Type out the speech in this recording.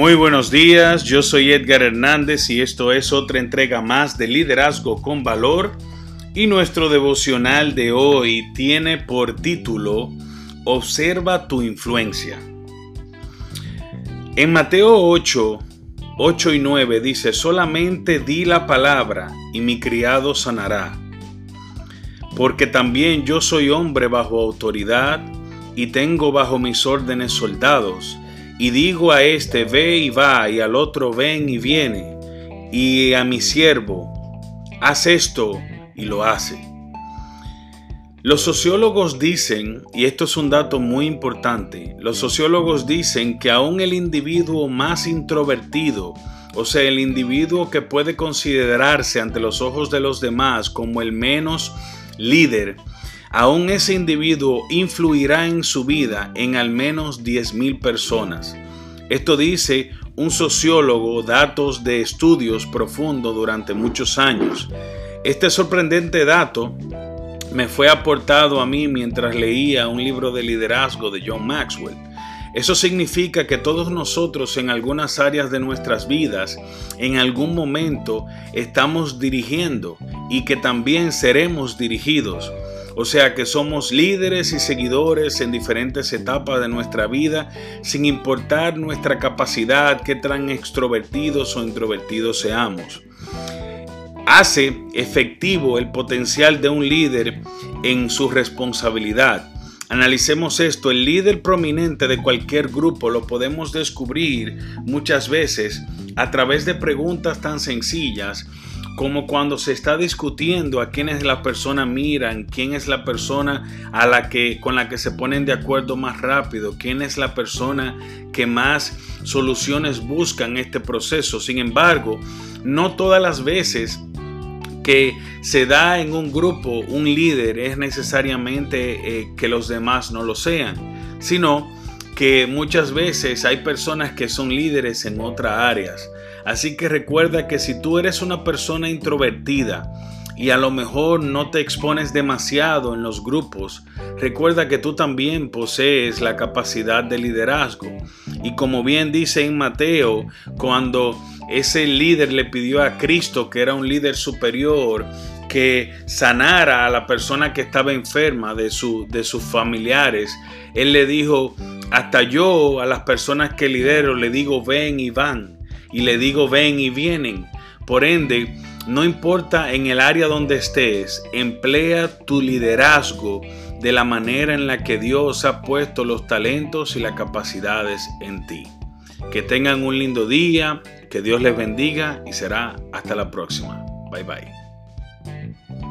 Muy buenos días, yo soy Edgar Hernández y esto es otra entrega más de Liderazgo con Valor y nuestro devocional de hoy tiene por título Observa tu influencia. En Mateo 8, 8 y 9 dice, solamente di la palabra y mi criado sanará, porque también yo soy hombre bajo autoridad y tengo bajo mis órdenes soldados y digo a este, ve y va, y al otro, ven y viene, y a mi siervo, haz esto, y lo hace. Los sociólogos dicen, y esto es un dato muy importante, los sociólogos dicen que aún el individuo más introvertido, o sea, el individuo que puede considerarse ante los ojos de los demás como el menos líder, aún ese individuo influirá en su vida en al menos 10.000 personas. Esto dice un sociólogo, datos de estudios profundos durante muchos años. Este sorprendente dato me fue aportado a mí mientras leía un libro de liderazgo de John Maxwell. Eso significa que todos nosotros en algunas áreas de nuestras vidas, en algún momento, estamos dirigiendo y que también seremos dirigidos. O sea que somos líderes y seguidores en diferentes etapas de nuestra vida, sin importar nuestra capacidad, qué tan extrovertidos o introvertidos seamos. Hace efectivo el potencial de un líder en su responsabilidad. Analicemos esto, el líder prominente de cualquier grupo lo podemos descubrir muchas veces a través de preguntas tan sencillas como cuando se está discutiendo a quién es la persona miran, quién es la persona a la que con la que se ponen de acuerdo más rápido, quién es la persona que más soluciones buscan este proceso. Sin embargo, no todas las veces que se da en un grupo un líder es necesariamente eh, que los demás no lo sean, sino que muchas veces hay personas que son líderes en otras áreas. Así que recuerda que si tú eres una persona introvertida y a lo mejor no te expones demasiado en los grupos, recuerda que tú también posees la capacidad de liderazgo. Y como bien dice en Mateo, cuando ese líder le pidió a Cristo, que era un líder superior, que sanara a la persona que estaba enferma de, su, de sus familiares, él le dijo, hasta yo a las personas que lidero le digo ven y van y le digo ven y vienen. Por ende, no importa en el área donde estés, emplea tu liderazgo de la manera en la que Dios ha puesto los talentos y las capacidades en ti. Que tengan un lindo día, que Dios les bendiga y será hasta la próxima. Bye bye.